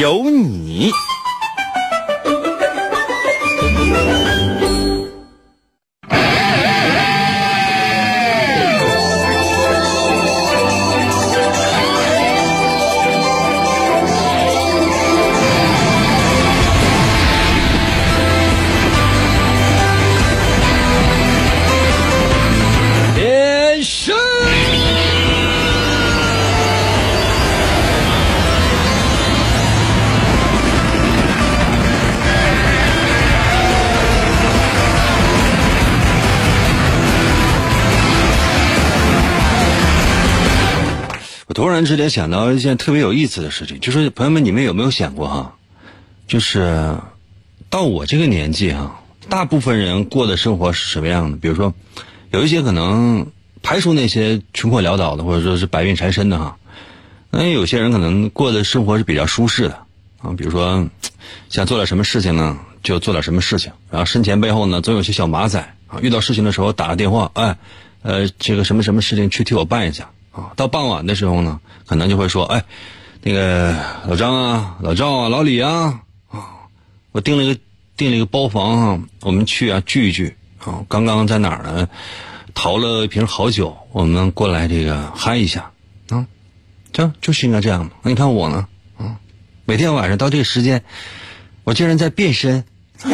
有你。突然之间想到一件特别有意思的事情，就是朋友们，你们有没有想过哈？就是到我这个年纪哈，大部分人过的生活是什么样的？比如说，有一些可能排除那些穷困潦倒的，或者说是百病缠身的哈，那有些人可能过的生活是比较舒适的啊。比如说，想做点什么事情呢，就做点什么事情，然后身前背后呢总有些小马仔啊。遇到事情的时候打个电话，哎，呃，这个什么什么事情去替我办一下。啊，到傍晚的时候呢，可能就会说，哎，那个老张啊、老赵啊、老李啊，啊，我订了一个订了一个包房啊，我们去啊聚一聚啊。刚刚在哪儿呢？淘了一瓶好酒，我们过来这个嗨一下啊。这就是应该这样的。那你看我呢，啊，每天晚上到这个时间，我竟然在变身，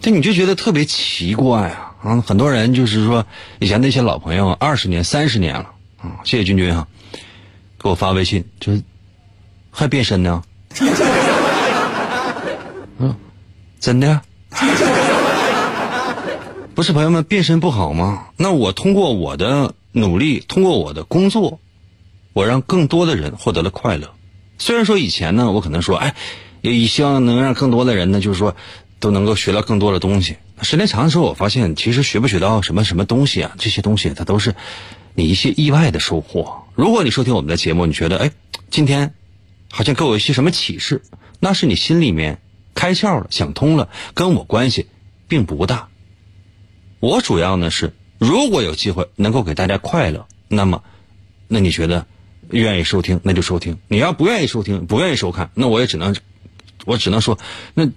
这你就觉得特别奇怪啊。啊，很多人就是说，以前那些老朋友，二十年、三十年了啊。谢谢君君哈，给我发微信，就是还变身呢。嗯，真的？不是朋友们变身不好吗？那我通过我的努力，通过我的工作，我让更多的人获得了快乐。虽然说以前呢，我可能说，哎，也希望能让更多的人呢，就是说。都能够学到更多的东西。时间长的时候，我发现其实学不学到什么什么东西啊，这些东西它都是你一些意外的收获。如果你收听我们的节目，你觉得哎，今天好像给我一些什么启示，那是你心里面开窍了，想通了，跟我关系并不大。我主要呢是，如果有机会能够给大家快乐，那么，那你觉得愿意收听那就收听。你要不愿意收听，不愿意收看，那我也只能，我只能说那。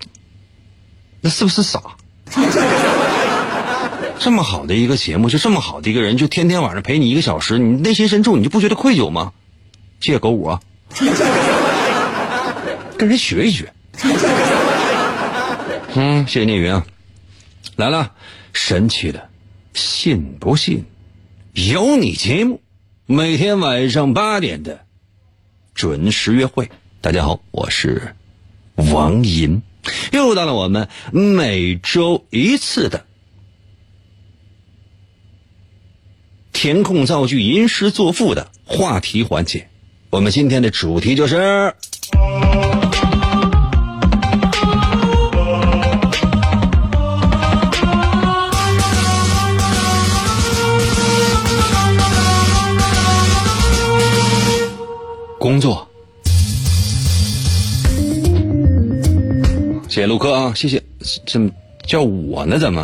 那是不是傻？这么好的一个节目，就这么好的一个人，就天天晚上陪你一个小时，你内心深处你就不觉得愧疚吗？谢谢狗五啊，跟人学一学。嗯，谢谢聂云啊，来了，神奇的，信不信？有你节目，每天晚上八点的准时约会。大家好，我是王银。又到了我们每周一次的填空造句、吟诗作赋的话题环节。我们今天的主题就是谢谢，怎么叫我呢？怎么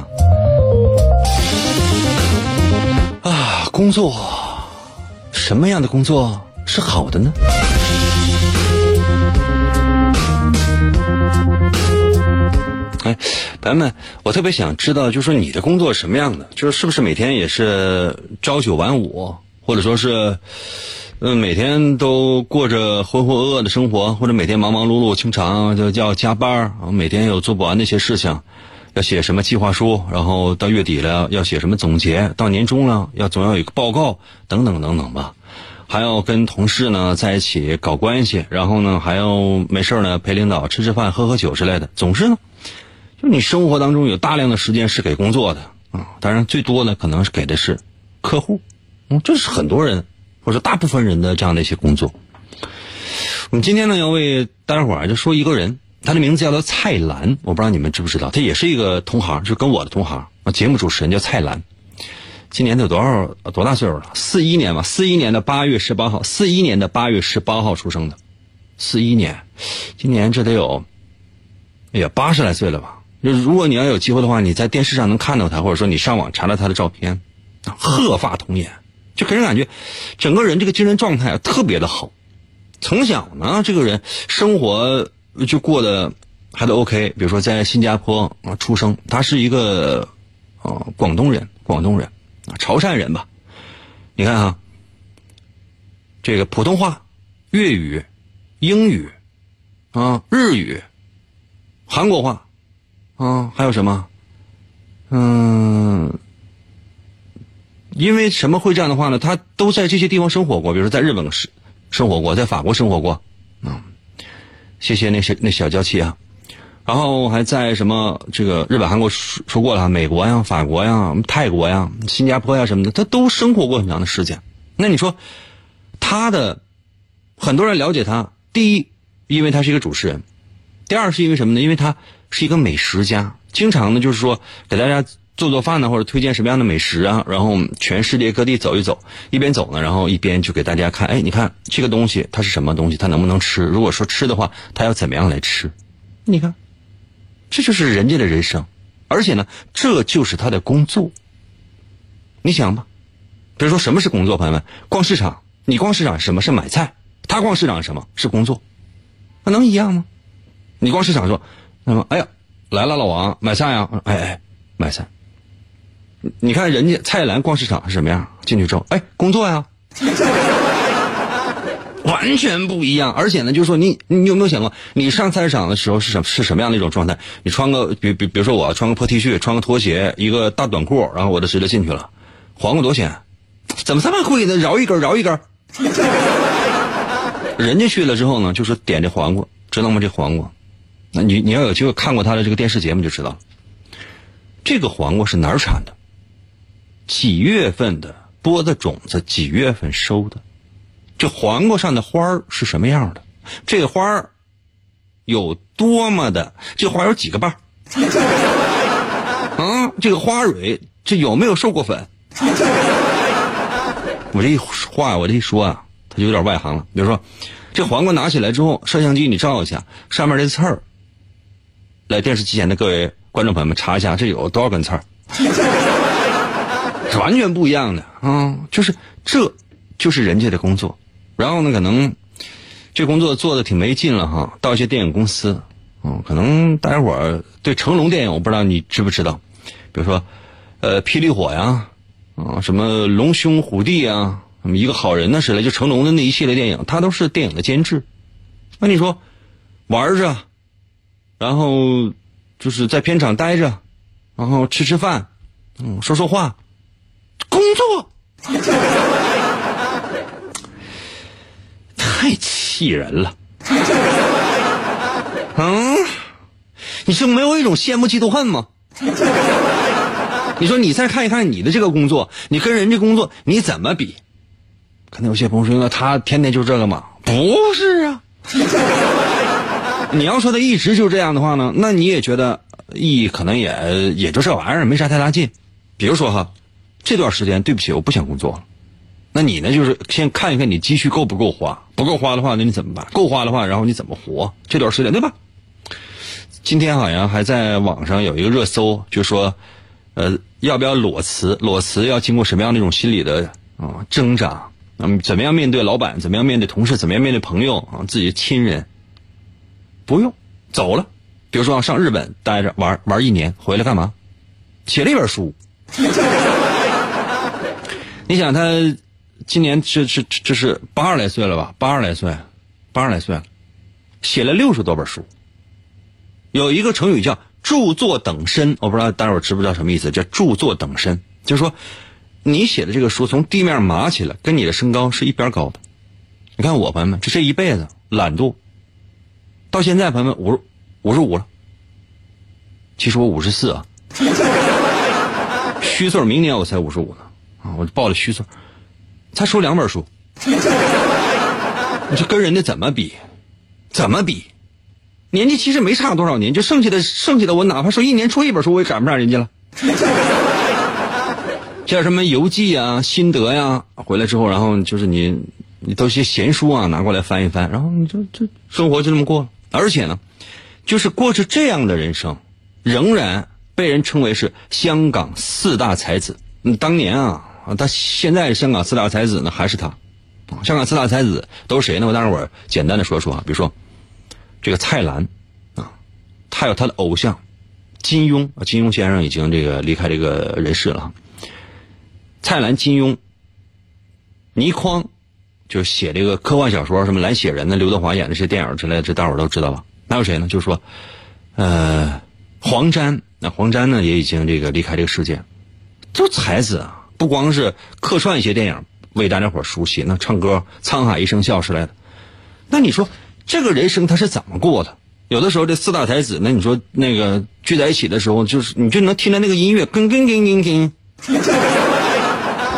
啊？工作什么样的工作是好的呢？哎，朋友们，我特别想知道，就是说你的工作什么样的？就是是不是每天也是朝九晚五，或者说是？嗯，每天都过着浑浑噩噩的生活，或者每天忙忙碌碌，经常就要加班啊。每天有做不完那些事情，要写什么计划书，然后到月底了要写什么总结，到年终了要总要有一个报告，等等等等吧。还要跟同事呢在一起搞关系，然后呢还要没事呢陪领导吃吃饭、喝喝酒之类的。总之呢，就你生活当中有大量的时间是给工作的啊。当然，最多呢可能是给的是客户，嗯，这是很多人。或者大部分人的这样的一些工作，我们今天呢要为大家伙儿就说一个人，他的名字叫做蔡澜，我不知道你们知不知道，他也是一个同行，就跟我的同行啊，节目主持人叫蔡澜。今年得多少多大岁数了？四一年吧，四一年的八月十八号，四一年的八月十八号出生的，四一年，今年这得有，哎呀，八十来岁了吧？就如果你要有机会的话，你在电视上能看到他，或者说你上网查到他的照片，鹤发童颜，就给人感觉整个人这个精神状态特别的好。从小呢，这个人生活就过得还都 OK。比如说在新加坡啊出生，他是一个呃广东人，广东人啊潮汕人吧。你看哈，这个普通话、粤语、英语啊日语、韩国话啊还有什么？嗯，因为什么会这样的话呢？他都在这些地方生活过，比如说在日本是。生活过，在法国生活过，嗯，谢谢那些那小娇妻啊，然后还在什么这个日本、韩国说说过了，美国呀、法国呀、泰国呀、新加坡呀什么的，他都生活过很长的时间。那你说他的很多人了解他，第一，因为他是一个主持人；第二，是因为什么呢？因为他是一个美食家，经常呢就是说给大家。做做饭呢，或者推荐什么样的美食啊？然后全世界各地走一走，一边走呢，然后一边就给大家看。哎，你看这个东西它是什么东西？它能不能吃？如果说吃的话，它要怎么样来吃？你看，这就是人家的人生，而且呢，这就是他的工作。你想吧，比如说什么是工作？朋友们，逛市场，你逛市场什么是买菜？他逛市场什么是工作？那能一样吗？你逛市场说，那么哎呀，来了，老王买菜啊？哎哎，买菜。你看人家蔡澜逛市场是什么样？进去之后，哎，工作呀，完全不一样。而且呢，就是说你，你有没有想过，你上菜市场的时候是什么是什么样的一种状态？你穿个，比比，比如说我穿个破 T 恤，穿个拖鞋，一个大短裤，然后我就直接进去了。黄瓜多钱？怎么这么贵呢？饶一根，饶一根。人家去了之后呢，就说点这黄瓜，知道吗？这黄瓜，那你你要有机会看过他的这个电视节目就知道了。这个黄瓜是哪儿产的？几月份的播的种子，几月份收的？这黄瓜上的花是什么样的？这花有多么的？这花有几个瓣？啊，这个花蕊这有没有授过粉？我这一话，我这一说啊，他就有点外行了。比如说，这黄瓜拿起来之后，摄像机你照一下上面这刺儿。来，电视机前的各位观众朋友们，查一下这有多少根刺儿。完全不一样的啊！就是这，就是人家的工作。然后呢，可能这工作做的挺没劲了哈。到一些电影公司，嗯，可能大家伙儿对成龙电影，我不知道你知不知道。比如说，呃，霹雳火呀，啊，什么龙兄虎弟啊，什么一个好人呢，之类，就成龙的那一系列电影，他都是电影的监制。那你说玩着，然后就是在片场待着，然后吃吃饭，嗯，说说话。工作 太气人了，嗯，你是没有一种羡慕嫉妒恨吗？你说你再看一看你的这个工作，你跟人家工作你怎么比？可能有些朋友说，那他天天就这个吗？不是啊，你要说他一直就这样的话呢，那你也觉得意义可能也也就这玩意儿，没啥太大劲。比如说哈。这段时间，对不起，我不想工作了。那你呢？就是先看一看你积蓄够不够花，不够花的话，那你怎么办？够花的话，然后你怎么活？这段时间，对吧？今天好像还在网上有一个热搜，就说，呃，要不要裸辞？裸辞要经过什么样的一种心理的啊挣扎？嗯，怎么样面对老板？怎么样面对同事？怎么样面对朋友啊？自己的亲人？不用走了。比如说上日本待着玩玩一年，回来干嘛？写了一本书。你想他今年是是这是八十来岁了吧？八十来岁，八十来岁了，写了六十多本书。有一个成语叫“著作等身”，我不知道大伙知不知道什么意思？叫“著作等身”，就是说你写的这个书从地面码起来，跟你的身高是一边高的。你看我朋友们，这这一辈子懒惰，到现在朋友们五五十五了，其实我五十四啊，虚岁明年我才五十五呢。我就报了虚岁，才出两本书，你说跟人家怎么比？怎么比？年纪其实没差多少年，就剩下的剩下的，我哪怕说一年出一本书，我也赶不上人家了。像什么游记啊、心得呀，回来之后，然后就是你，你都些闲书啊拿过来翻一翻，然后你就这生活就这么过了。而且呢，就是过着这样的人生，仍然被人称为是香港四大才子。当年啊，啊他现在香港四大才子呢还是他。香港四大才子都是谁呢？我待会儿简单的说说啊，比如说。这个蔡澜，啊，他有他的偶像，金庸啊，金庸先生已经这个离开这个人世了。蔡澜、金庸、倪匡，就写这个科幻小说，什么蓝血人呢，刘德华演的这些电影之类的，这大伙都知道吧？还有谁呢？就是说，呃，黄沾，那黄沾呢也已经这个离开这个世界。这才子啊，不光是客串一些电影为大家伙儿熟悉那唱歌沧海一声笑之类的。那你说这个人生他是怎么过的？有的时候这四大才子那你说那个聚在一起的时候就是你就能听到那个音乐跟跟跟跟跟。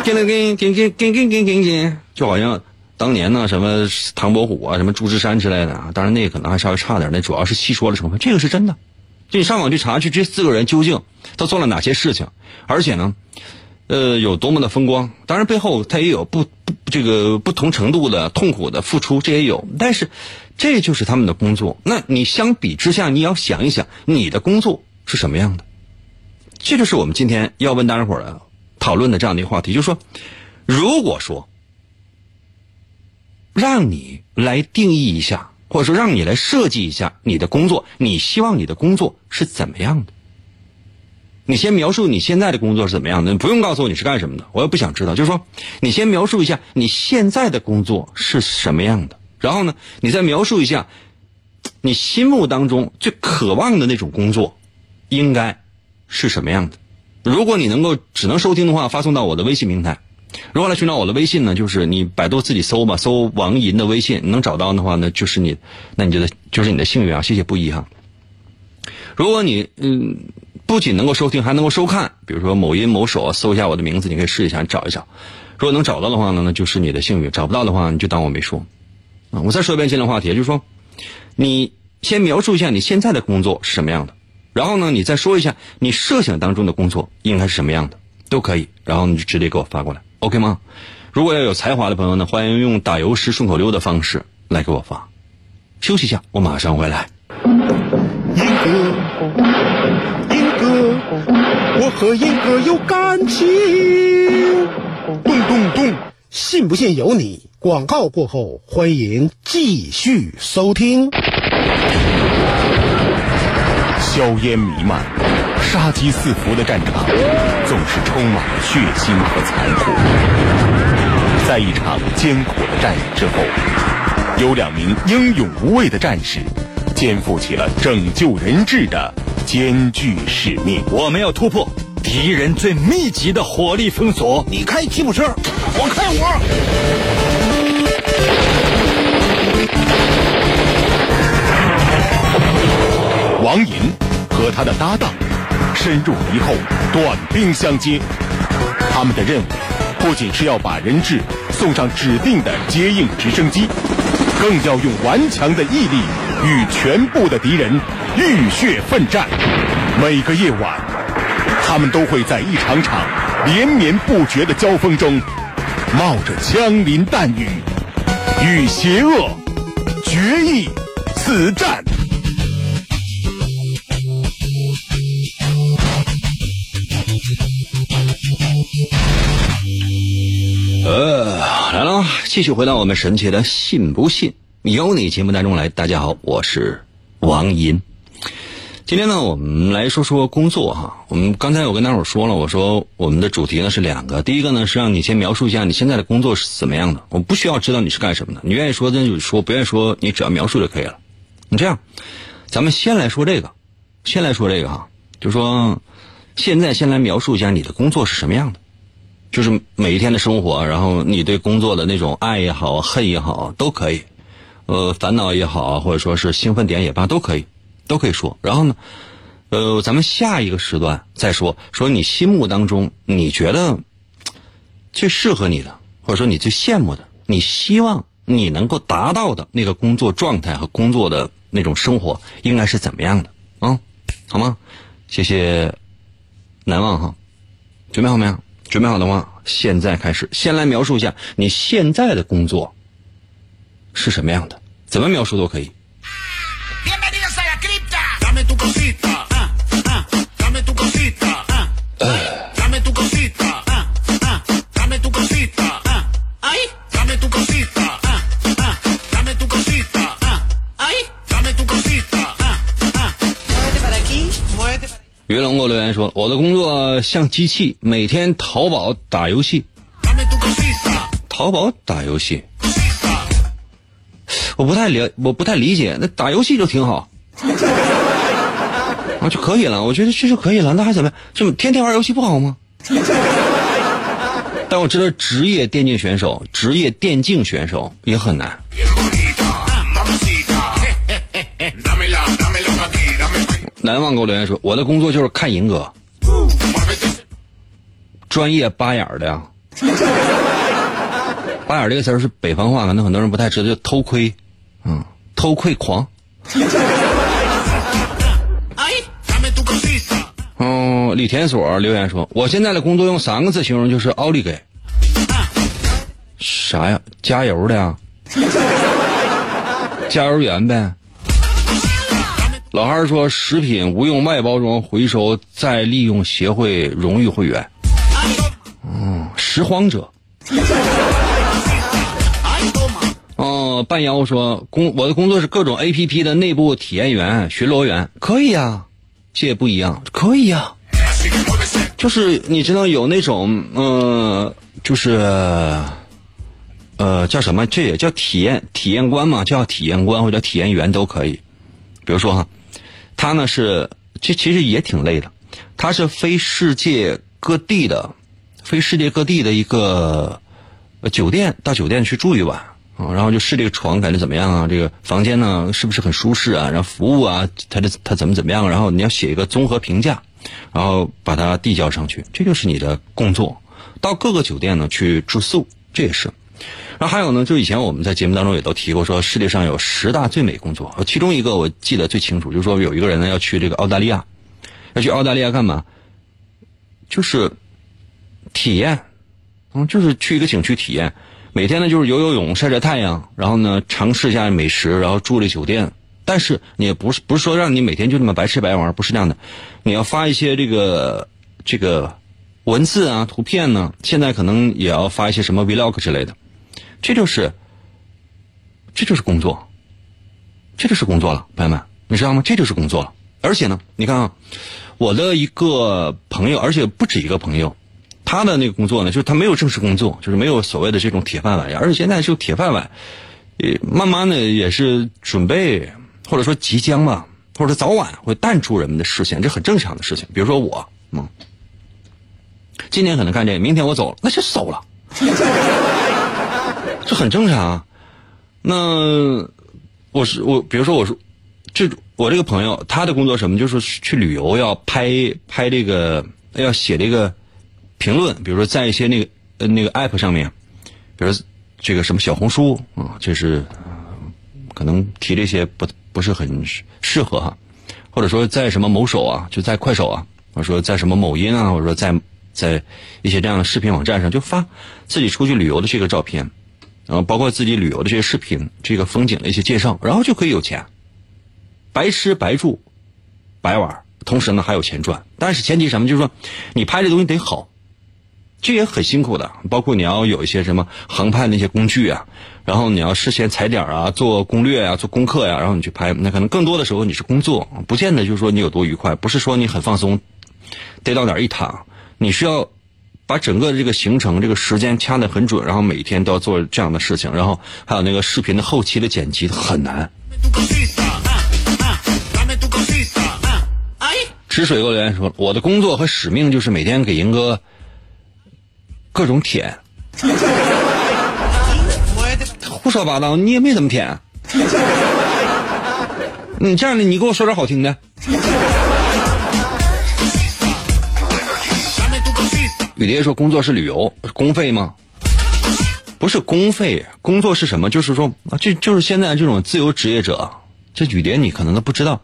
跟跟跟跟跟跟跟跟跟跟就好像当年呢什么唐伯虎啊什么祝枝山之类的啊当然那可能还稍微差点那主要是戏说的成分这个是真的。就你上网去查去这四个人究竟他做了哪些事情？而且呢呃，有多么的风光？当然，背后他也有不不这个不同程度的痛苦的付出，这也有。但是，这就是他们的工作。那你相比之下，你要想一想，你的工作是什么样的？这就是我们今天要问大家伙儿讨论的这样的一个话题，就是说，如果说让你来定义一下，或者说让你来设计一下你的工作，你希望你的工作是怎么样的？你先描述你现在的工作是怎么样的？不用告诉我你是干什么的，我也不想知道。就是说，你先描述一下你现在的工作是什么样的，然后呢，你再描述一下你心目当中最渴望的那种工作应该是什么样的。如果你能够只能收听的话，发送到我的微信平台。如何来寻找我的微信呢？就是你百度自己搜吧，搜王银的微信，能找到的话呢，就是你，那你觉得就是你的幸运啊！谢谢不一哈。如果你嗯。不仅能够收听，还能够收看。比如说某音某手，搜一下我的名字，你可以试一下找一找。如果能找到的话呢，那就是你的幸运；找不到的话，你就当我没说。啊，我再说一遍今天的话题，就是说，你先描述一下你现在的工作是什么样的，然后呢，你再说一下你设想当中的工作应该是什么样的，都可以。然后你就直接给我发过来，OK 吗？如果要有才华的朋友呢，欢迎用打油诗顺口溜的方式来给我发。休息一下，我马上回来。我和英哥有感情。咚咚咚，信不信由你。广告过后，欢迎继续收听。硝烟弥漫、杀机四伏的战场，总是充满了血腥和残酷。在一场艰苦的战役之后，有两名英勇无畏的战士。肩负起了拯救人质的艰巨使命。我们要突破敌人最密集的火力封锁。你开吉普车，我开我。王银和他的搭档深入敌后，短兵相接。他们的任务不仅是要把人质送上指定的接应直升机，更要用顽强的毅力。与全部的敌人浴血奋战，每个夜晚，他们都会在一场场连绵不绝的交锋中，冒着枪林弹雨，与邪恶决一死战。呃，来了，继续回到我们神奇的“信不信”。有你节目当中来，大家好，我是王银。今天呢，我们来说说工作哈。我们刚才我跟大伙说了，我说我们的主题呢是两个。第一个呢是让你先描述一下你现在的工作是怎么样的。我不需要知道你是干什么的，你愿意说那就说，不愿意说你只要描述就可以了。你这样，咱们先来说这个，先来说这个哈，就说现在先来描述一下你的工作是什么样的，就是每一天的生活，然后你对工作的那种爱也好，恨也好，都可以。呃，烦恼也好，或者说是兴奋点也罢，都可以，都可以说。然后呢，呃，咱们下一个时段再说，说你心目当中你觉得最适合你的，或者说你最羡慕的，你希望你能够达到的那个工作状态和工作的那种生活应该是怎么样的啊？好吗？谢谢，难忘哈，准备好没有？准备好的话，现在开始，先来描述一下你现在的工作是什么样的，怎么描述都可以。于龙给我留言说：“我的工作像机器，每天淘宝打游戏。淘宝打游戏，我不太了，我不太理解。那打游戏就挺好 啊，就可以了。我觉得这就可以了。那还怎么样？就天天玩游戏不好吗？但我知道职业电竞选手，职业电竞选手也很难。”难忘给我留言说：“我的工作就是看银哥，专业八眼的呀。八眼这个词是北方话，可能很多人不太知道，叫偷窥，嗯，偷窥狂。嗯，李田所留言说：我现在的工作用三个字形容，就是奥利给。啥呀？加油的呀？加油员呗。”老汉说：“食品无用外包装回收再利用协会荣誉会员。”嗯，拾荒者。哦，半妖说：“工我的工作是各种 A P P 的内部体验员、巡逻员，可以啊，这也不一样，可以啊。就是你知道有那种，嗯，就是呃，叫什么？这也叫体验体验官嘛？叫体验官或者体验员都可以。比如说哈。”他呢是，这其实也挺累的。他是飞世界各地的，飞世界各地的一个酒店，到酒店去住一晚啊，然后就试这个床感觉怎么样啊？这个房间呢是不是很舒适啊？然后服务啊，他的他怎么怎么样？然后你要写一个综合评价，然后把它递交上去，这就是你的工作。到各个酒店呢去住宿，这也是。然后还有呢，就以前我们在节目当中也都提过，说世界上有十大最美工作，其中一个我记得最清楚，就是说有一个人呢要去这个澳大利亚，要去澳大利亚干嘛？就是体验，嗯，就是去一个景区体验，每天呢就是游游泳、晒晒太阳，然后呢尝试一下美食，然后住这酒店。但是你也不是不是说让你每天就那么白吃白玩，不是这样的，你要发一些这个这个文字啊、图片呢，现在可能也要发一些什么 vlog 之类的。这就是，这就是工作，这就是工作了，朋友们，你知道吗？这就是工作了。而且呢，你看啊，我的一个朋友，而且不止一个朋友，他的那个工作呢，就是他没有正式工作，就是没有所谓的这种铁饭碗，而且现在是铁饭碗，呃，慢慢的也是准备或者说即将吧，或者早晚会淡出人们的视线，这很正常的事情。比如说我，嗯，今天可能干这个，明天我走了，那就走了。这很正常啊，那我是我，比如说我说，这我这个朋友他的工作什么，就是去旅游要拍拍这个，要写这个评论，比如说在一些那个呃那个 app 上面，比如这个什么小红书啊，就是可能提这些不不是很适合哈，或者说在什么某手啊，就在快手啊，或者说在什么某音啊，或者说在在一些这样的视频网站上，就发自己出去旅游的这个照片。然后包括自己旅游的这些视频，这个风景的一些介绍，然后就可以有钱，白吃白住，白玩，同时呢还有钱赚。但是前提什么？就是说，你拍这东西得好，这也很辛苦的。包括你要有一些什么航拍那些工具啊，然后你要事先踩点啊，做攻略啊，做功课呀，然后你去拍。那可能更多的时候你是工作，不见得就是说你有多愉快，不是说你很放松，逮到哪儿一躺，你需要。把整个这个行程、这个时间掐得很准，然后每天都要做这样的事情，然后还有那个视频的后期的剪辑很难。吃水哥留言说：“我的工作和使命就是每天给银哥各种舔。”胡说八道，你也没怎么舔。你这样的，你给我说点好听的。雨蝶说：“工作是旅游，公费吗？不是公费，工作是什么？就是说，就就是现在这种自由职业者，这雨蝶你可能都不知道，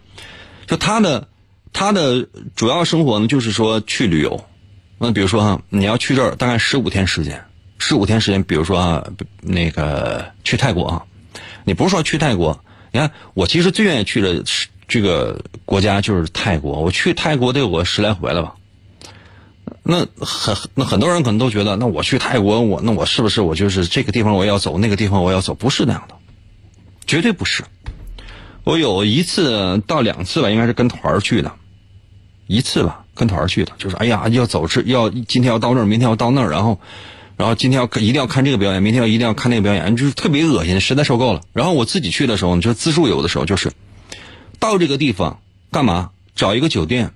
就他的他的主要生活呢，就是说去旅游。那比如说哈，你要去这儿大概十五天时间，十五天时间，比如说啊，那个去泰国啊，你不是说去泰国，你看我其实最愿意去的这个国家就是泰国，我去泰国得有个十来回了吧。那很那很多人可能都觉得，那我去泰国，我那我是不是我就是这个地方我要走，那个地方我要走？不是那样的，绝对不是。我有一次到两次吧，应该是跟团去的，一次吧跟团去的，就是哎呀要走是要今天要到那儿，明天要到那儿，然后然后今天要一定要看这个表演，明天要一定要看那个表演，就是特别恶心，实在受够了。然后我自己去的时候，就自助游的时候，就是到这个地方干嘛？找一个酒店。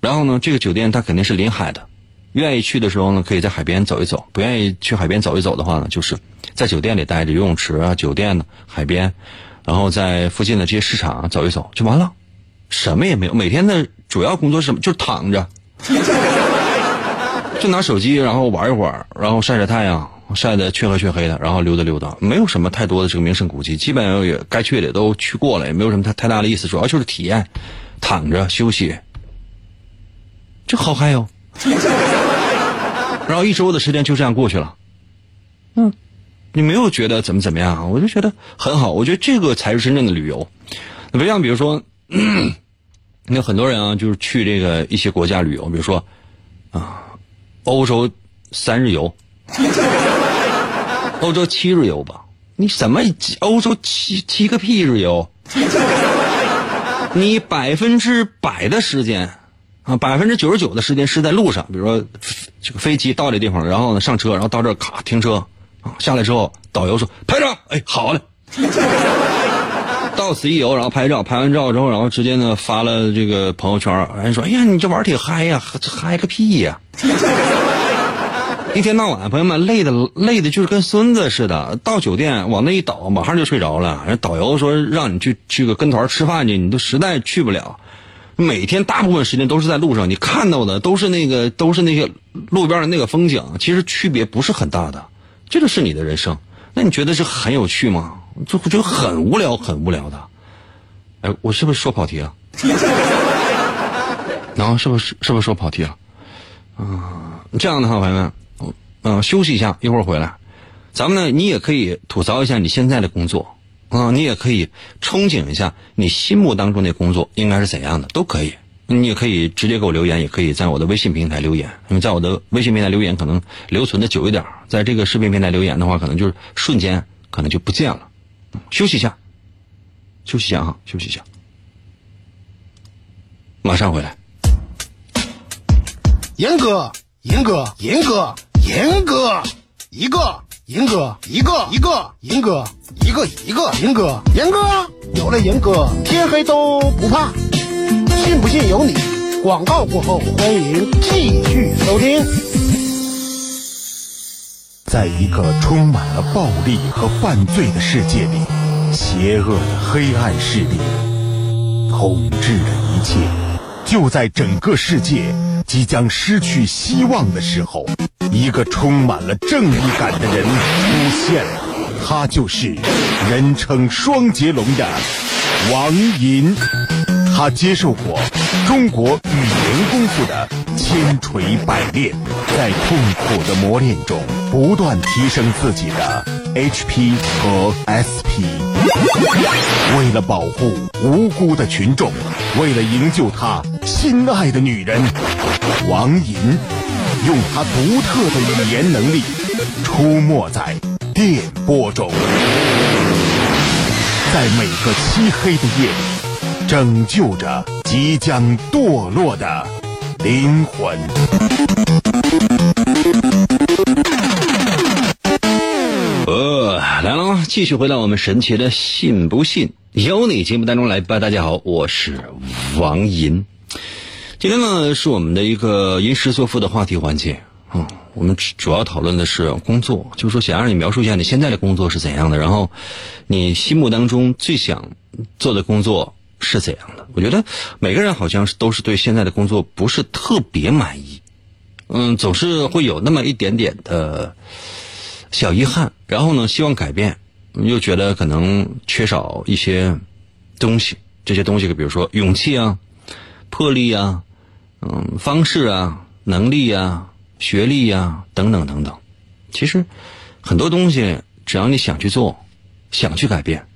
然后呢，这个酒店它肯定是临海的，愿意去的时候呢，可以在海边走一走；不愿意去海边走一走的话呢，就是在酒店里待着，游泳池啊、酒店呢、海边，然后在附近的这些市场走一走就完了，什么也没有。每天的主要工作是什么？就是躺着，就拿手机，然后玩一会儿，然后晒晒太阳，晒得黢黑黢黑的，然后溜达溜达，没有什么太多的这个名胜古迹，基本上也该去的都去过了，也没有什么太太大的意思，主要就是体验，躺着休息。就好嗨哟，然后一周的时间就这样过去了，嗯，你没有觉得怎么怎么样啊？我就觉得很好，我觉得这个才是真正的旅游。不像比如说，那很多人啊，就是去这个一些国家旅游，比如说啊，欧洲三日游，欧洲七日游吧？你什么欧洲七七个屁日游？你百分之百的时间。啊，百分之九十九的时间是在路上，比如说这个飞机到这地方，然后呢上车，然后到这儿卡停车，啊下来之后导游说拍照，哎好嘞，到此一游，然后拍照，拍完照之后，然后直接呢发了这个朋友圈，人说哎呀你这玩挺嗨呀，嗨个屁呀，一天到晚朋友们累的累的就是跟孙子似的，到酒店往那一倒，马上就睡着了，人导游说让你去去个跟团吃饭去，你都实在去不了。每天大部分时间都是在路上，你看到的都是那个，都是那些路边的那个风景，其实区别不是很大的。这个是你的人生，那你觉得是很有趣吗？就就很无聊，很无聊的。哎，我是不是说跑题了？然后是不是是不是说跑题了？啊，这样的话，朋友们，嗯，休息一下，一会儿回来，咱们呢，你也可以吐槽一下你现在的工作。啊，你也可以憧憬一下你心目当中的工作应该是怎样的，都可以。你也可以直接给我留言，也可以在我的微信平台留言。因为在我的微信平台留言可能留存的久一点，在这个视频平台留言的话，可能就是瞬间可能就不见了。休息一下，休息一下哈，休息一下，马上回来。严哥，严哥，严哥，严哥，一个。银哥，一个一个，银哥，一个一个，银哥，银哥，有了银哥，天黑都不怕。信不信由你。广告过后，欢迎继续收听。在一个充满了暴力和犯罪的世界里，邪恶的黑暗势力统治着一切。就在整个世界即将失去希望的时候。一个充满了正义感的人出现了，他就是人称双截龙的王银。他接受过中国语言功夫的千锤百炼，在痛苦的磨练中不断提升自己的 HP 和 SP。为了保护无辜的群众，为了营救他心爱的女人，王银。用他独特的语言能力，出没在电波中，在每个漆黑的夜里，拯救着即将堕落的灵魂。来了，继续回到我们神奇的“信不信由你”节目当中来吧。大家好，我是王银。今天呢，是我们的一个吟诗作赋的话题环节啊。我们主要讨论的是工作，就是说想让你描述一下你现在的工作是怎样的，然后你心目当中最想做的工作是怎样的。我觉得每个人好像是都是对现在的工作不是特别满意，嗯，总是会有那么一点点的小遗憾，然后呢，希望改变，又觉得可能缺少一些东西，这些东西，比如说勇气啊、魄力啊、嗯、方式啊、能力啊、学历啊等等等等。其实很多东西，只要你想去做，想去改变，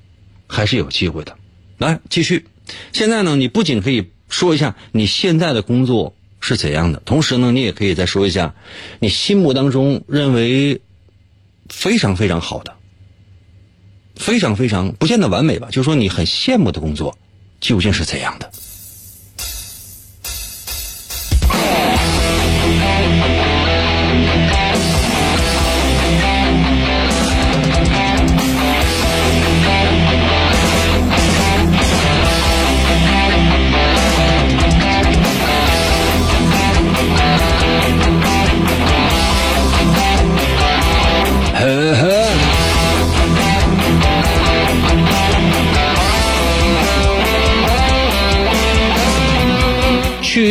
还是有机会的。来，继续。现在呢，你不仅可以说一下你现在的工作是怎样的，同时呢，你也可以再说一下你心目当中认为非常非常好的、非常非常不见得完美吧，就是说你很羡慕的工作究竟是怎样的。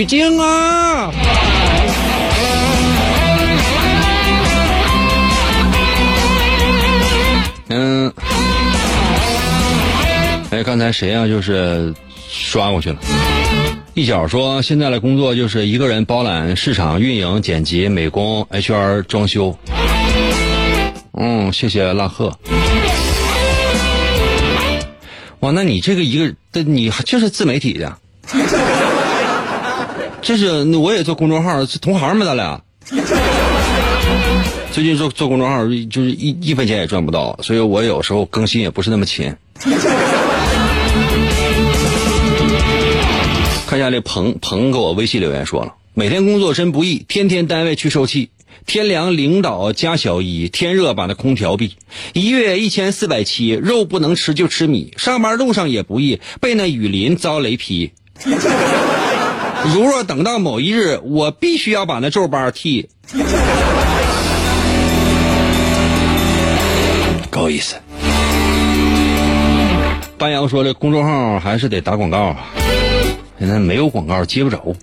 取经啊！嗯，哎，刚才谁呀、就是刷过去了。一角说，现在的工作就是一个人包揽市场、运营、剪辑、美工、HR、装修。嗯，谢谢拉赫。哇，那你这个一个，这你就是自媒体的，这是那我也做公众号，是同行吗？咱俩。最近做做公众号，就是一一分钱也赚不到，所以我有时候更新也不是那么勤。看一下这鹏鹏给我微信留言说了，每天工作真不易，天天单位去受气，天凉领导加小衣，天热把那空调闭，一月一千四百七，肉不能吃就吃米，上班路上也不易，被那雨淋遭雷劈。如若等到某一日，我必须要把那皱巴剃。够意思。班阳说这公众号还是得打广告啊，现在没有广告接不着。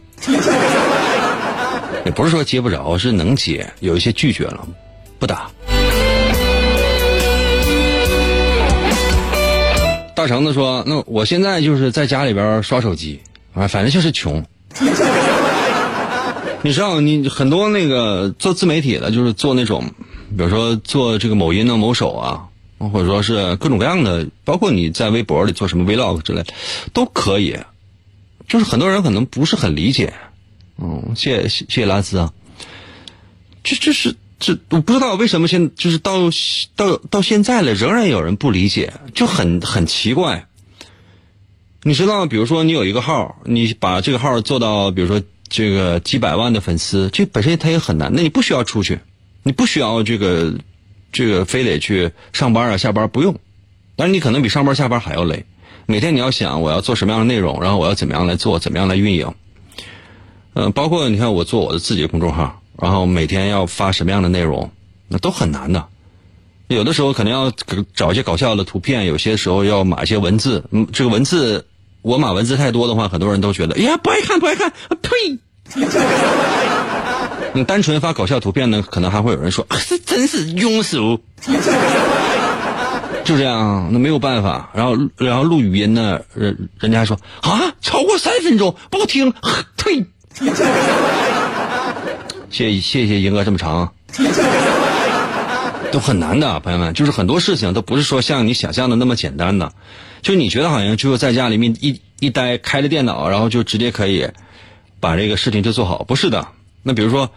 也不是说接不着，是能接，有一些拒绝了，不打。大橙子说：“那我现在就是在家里边刷手机啊，反正就是穷。你知道，你很多那个做自媒体的，就是做那种，比如说做这个某音啊、某手啊，或者说是各种各样的，包括你在微博里做什么 vlog 之类，都可以。就是很多人可能不是很理解。嗯，谢谢谢谢拉斯啊。这这是这我不知道为什么现就是到到到现在了，仍然有人不理解，就很很奇怪。你知道，比如说你有一个号，你把这个号做到，比如说这个几百万的粉丝，这本身它也很难。那你不需要出去，你不需要这个这个非得去上班啊下班不用，但是你可能比上班下班还要累。每天你要想我要做什么样的内容，然后我要怎么样来做，怎么样来运营。嗯，包括你看我做我的自己的公众号，然后每天要发什么样的内容，那都很难的。有的时候可能要找一些搞笑的图片，有些时候要码一些文字。嗯，这个文字我码文字太多的话，很多人都觉得，哎呀不爱看不爱看，啊呸！你 单纯发搞笑图片呢，可能还会有人说，啊、这真是庸俗。就这样，那没有办法。然后然后录语音呢，人人家还说啊，超过三分钟不听，退。谢谢谢谢英哥这么长，都很难的，朋友们，就是很多事情都不是说像你想象的那么简单的，就你觉得好像就是在家里面一一待，开着电脑，然后就直接可以把这个事情就做好，不是的。那比如说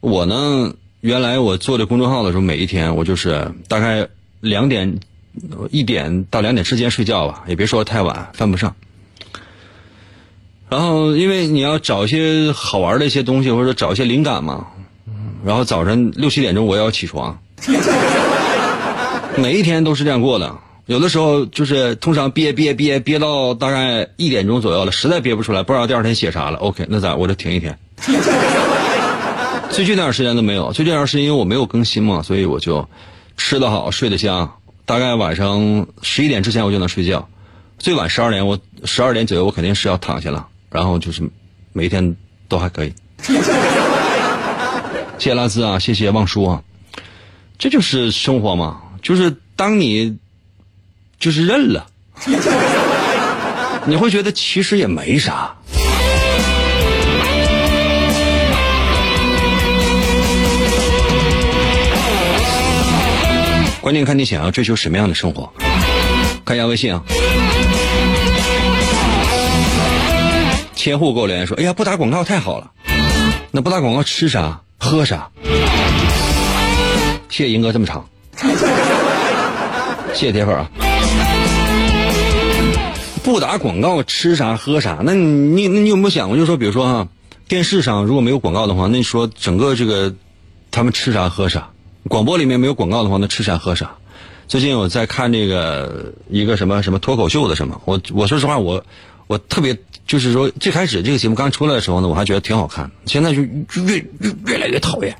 我呢，原来我做这公众号的时候，每一天我就是大概两点一点到两点之间睡觉吧，也别说太晚，犯不上。然后，因为你要找一些好玩的一些东西，或者找一些灵感嘛。然后早晨六七点钟我要起床，每一天都是这样过的。有的时候就是通常憋憋憋憋到大概一点钟左右了，实在憋不出来，不知道第二天写啥了。OK，那咋我就停一天。最近那段时间都没有，最近那段时间因为我没有更新嘛，所以我就吃得好，睡得香。大概晚上十一点之前我就能睡觉，最晚十二点我十二点左右我肯定是要躺下了。然后就是每一天都还可以。谢谢拉兹啊，谢谢望叔啊。这就是生活嘛，就是当你就是认了，你会觉得其实也没啥。关键看你想要追求什么样的生活。看一下微信啊，千户给我留言说：“哎呀，不打广告太好了。那不打广告吃啥喝啥？”谢谢银哥这么长，谢谢铁粉啊！不打广告吃啥喝啥？那你你你有没有想过，就是说，比如说哈，电视上如果没有广告的话，那你说整个这个他们吃啥喝啥？广播里面没有广告的话，那吃啥喝啥？最近我在看这个一个什么什么脱口秀的什么，我我说实话，我我特别就是说，最开始这个节目刚出来的时候呢，我还觉得挺好看，现在就越越越来越讨厌。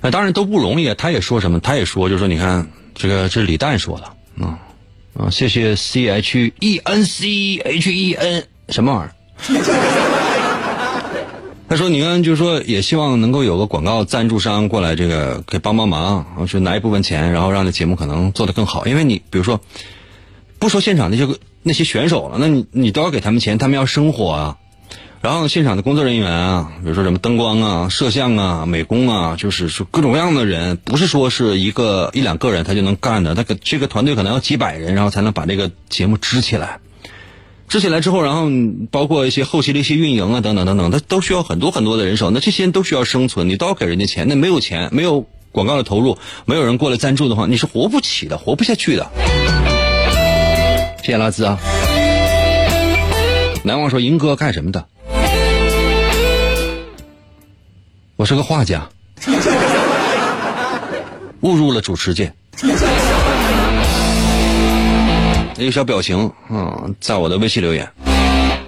那 当然都不容易，他也说什么？他也说，就是说，你看这个，这是李诞说的啊啊！谢谢 C H E N C H E N 什么玩意儿？他说，你看，就是说，也希望能够有个广告赞助商过来，这个给帮帮忙，就拿一部分钱，然后让这节目可能做得更好。因为你比如说，不说现场那些个那些选手了，那你你都要给他们钱，他们要生活啊。然后现场的工作人员啊，比如说什么灯光啊、摄像啊、美工啊，就是说各种各样的人，不是说是一个一两个人他就能干的，他可这个团队可能要几百人，然后才能把这个节目支起来。支起来之后，然后包括一些后期的一些运营啊，等等等等，他都需要很多很多的人手。那这些人都需要生存，你都要给人家钱。那没有钱，没有广告的投入，没有人过来赞助的话，你是活不起的，活不下去的。谢谢拉兹啊！难忘说银哥干什么的？我是个画家，误入了主持界。一个小表情啊，在我的微信留言：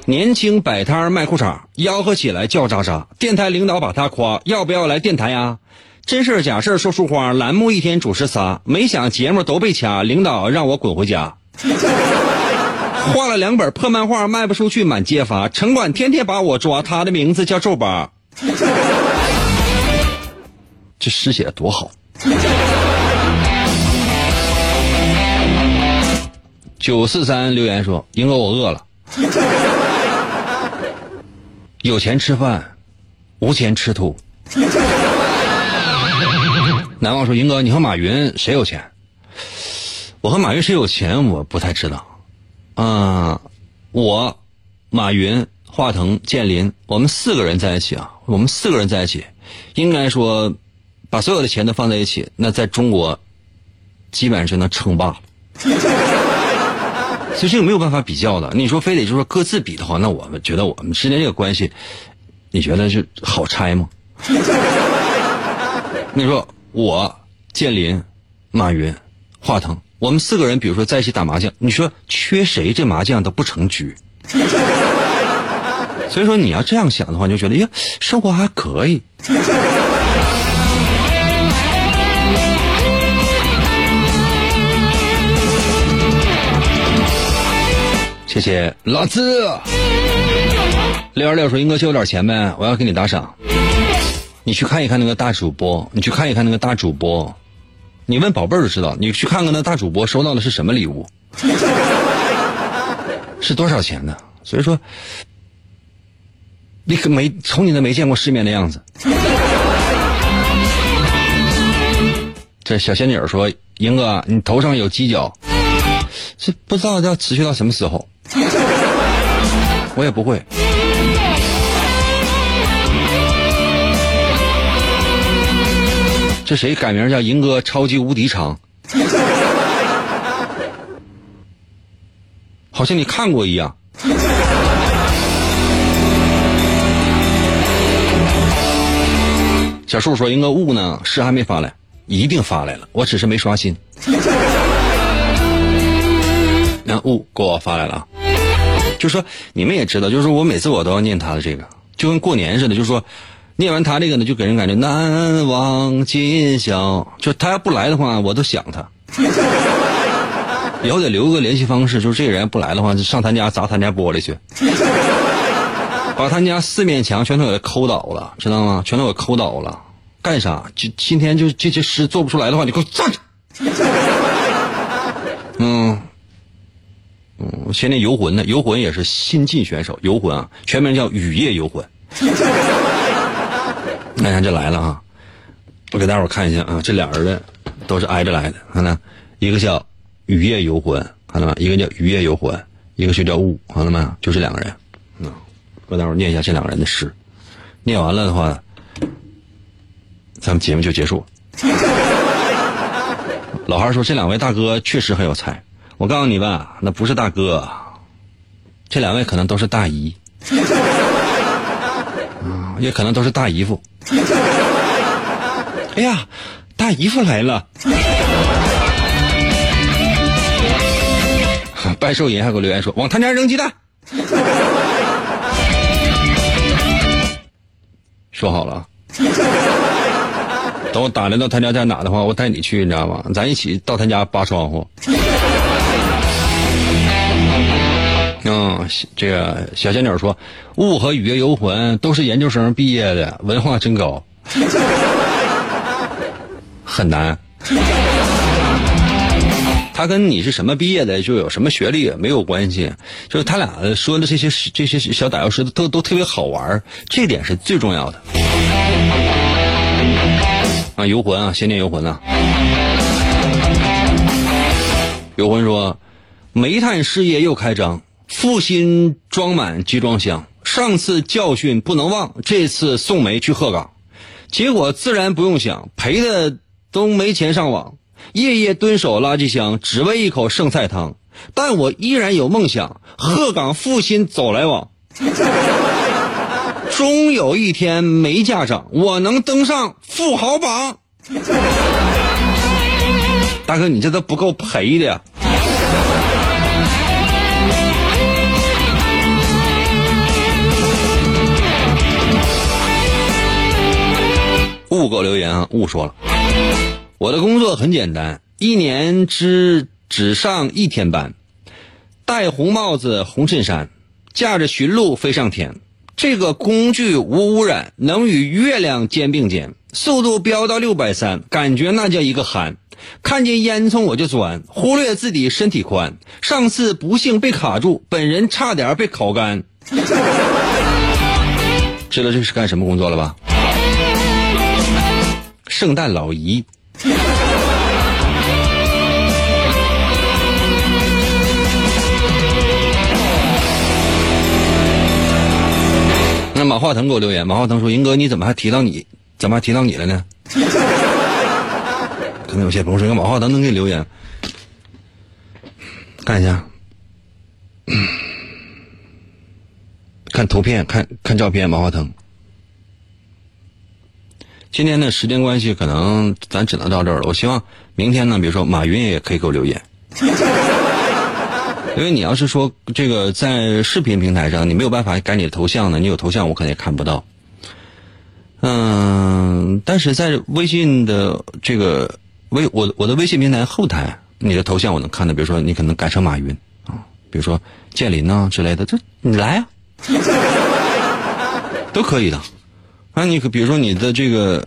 年轻摆摊卖裤衩，吆喝起来叫喳喳。电台领导把他夸，要不要来电台呀？真事假事说书花，栏目一天主持仨，没想节目都被掐，领导让我滚回家。画了两本破漫画，卖不出去满街发，城管天天把我抓，他的名字叫皱巴。这诗写的多好！九四三留言说：“英哥，我饿了。有钱吃饭，无钱吃土。”难忘说：“英哥，你和马云谁有钱？”我和马云谁有钱，我不太知道。啊，我、马云、华腾、建林，我们四个人在一起啊，我们四个人在一起，应该说。把所有的钱都放在一起，那在中国基本上就能称霸了。所以这个没有办法比较的。你说非得就说各自比的话，那我们觉得我们之间这个关系，你觉得是好拆吗？你说我、建林、马云、华腾，我们四个人，比如说在一起打麻将，你说缺谁这麻将都不成局。所以说你要这样想的话，你就觉得呀，生活还可以。谢谢老子。六二六说：“英哥借我点钱呗，我要给你打赏。你去看一看那个大主播，你去看一看那个大主播，你问宝贝儿就知道。你去看看那大主播收到的是什么礼物，是多少钱呢？所以说，你可没从你那没见过世面的样子。”这小仙女说：“英哥，你头上有犄角，这不知道要持续到什么时候。” 我也不会。这谁改名叫银哥超级无敌长？好像你看过一样。小树说：“银哥雾呢？是还没发来，一定发来了，我只是没刷新。”那雾给我发来了。就说你们也知道，就是我每次我都要念他的这个，就跟过年似的。就是说，念完他这个呢，就给人感觉难忘今宵。就他要不来的话，我都想他。以后得留个联系方式，就是这个人不来的话，就上他家砸他家玻璃去，把他家四面墙全都给抠倒了，知道吗？全都给抠倒了，干啥？今今天就这些诗做不出来的话，你给我站着。嗯，嗯，现在游魂呢？游魂也是新晋选手，游魂啊，全名叫雨夜游魂。那看这来了啊！我给大伙看一下啊，这俩人的都是挨着来的，看到一个叫雨夜游魂，看到吗？一个叫雨夜游魂，一个就叫雾，看到没？就这两个人。嗯，给大伙儿念一下这两个人的诗，念完了的话，咱们节目就结束。老汉说：“这两位大哥确实很有才。我告诉你吧，那不是大哥，这两位可能都是大姨，也可能都是大姨夫。哎呀，大姨夫来了！拜寿人还给我留言说往他家扔鸡蛋。说好了。”等我打听到他家在哪的话，我带你去，你知道吗？咱一起到他家扒窗户。这个小仙女说，雾和雨夜游魂都是研究生毕业的，文化真高，很难。他跟你是什么毕业的，就有什么学历没有关系，就是他俩说的这些这些小打油诗都都特别好玩，这点是最重要的。啊，游魂啊，先念游魂呐。游魂说：“煤炭事业又开张，负心装满集装箱。上次教训不能忘，这次送煤去鹤岗，结果自然不用想，赔的都没钱上网，夜夜蹲守垃圾箱，只为一口剩菜汤。但我依然有梦想，鹤岗负心走来往。终有一天煤价涨，我能登上富豪榜。大哥，你这都不够赔的呀！雾给我留言啊，雾说了，我的工作很简单，一年只只上一天班，戴红帽子红衬衫，驾着驯鹿飞上天。这个工具无污染，能与月亮肩并肩，速度飙到六百三，感觉那叫一个憨。看见烟囱我就钻，忽略自己身体宽。上次不幸被卡住，本人差点被烤干。知道这是干什么工作了吧？圣诞老姨。那马化腾给我留言，马化腾说：“英哥，你怎么还提到你？怎么还提到你了呢？”可能有些朋友说：“马化腾能给你留言？”看一下，看图片，看看照片，马化腾。今天的时间关系，可能咱只能到这儿了。我希望明天呢，比如说马云也可以给我留言。因为你要是说这个在视频平台上，你没有办法改你的头像呢，你有头像我可能也看不到。嗯，但是在微信的这个微我我的微信平台后台，你的头像我能看到，比如说你可能改成马云啊，比如说建林呐之类的，这你来啊，都可以的。那，你可比如说你的这个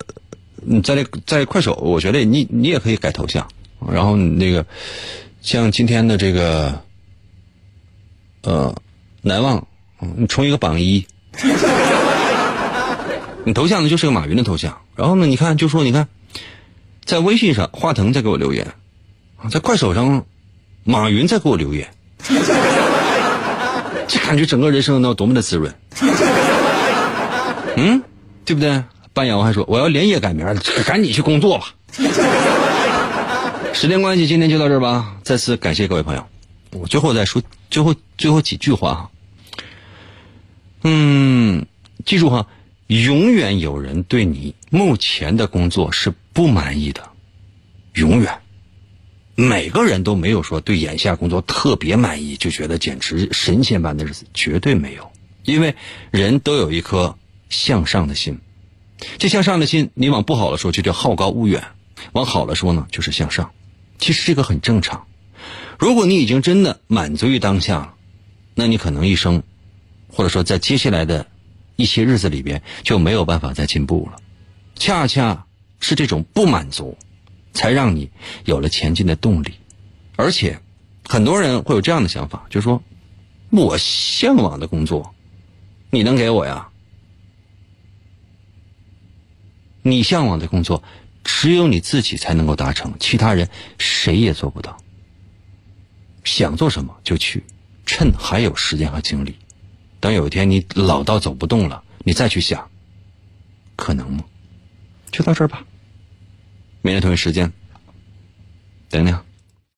你在在快手，我觉得你你也可以改头像，然后你那个像今天的这个。呃，难忘，你冲一个榜一，你头像呢就是个马云的头像，然后呢，你看就说你看，在微信上华腾在给我留言，在快手上马云在给我留言，这感觉整个人生要多么的滋润，嗯，对不对？半夜我还说我要连夜改名，赶紧去工作吧。时间关系，今天就到这儿吧。再次感谢各位朋友。我最后再说最后最后几句话哈，嗯，记住哈，永远有人对你目前的工作是不满意的，永远，每个人都没有说对眼下工作特别满意，就觉得简直神仙般的日子，绝对没有，因为人都有一颗向上的心，这向上的心，你往不好了说就叫好高骛远，往好了说呢就是向上，其实这个很正常。如果你已经真的满足于当下，那你可能一生，或者说在接下来的一些日子里边就没有办法再进步了。恰恰是这种不满足，才让你有了前进的动力。而且，很多人会有这样的想法，就是说，我向往的工作，你能给我呀？你向往的工作，只有你自己才能够达成，其他人谁也做不到。想做什么就去，趁还有时间和精力。等有一天你老到走不动了，你再去想，可能吗？就到这儿吧。明天同一时间，等等。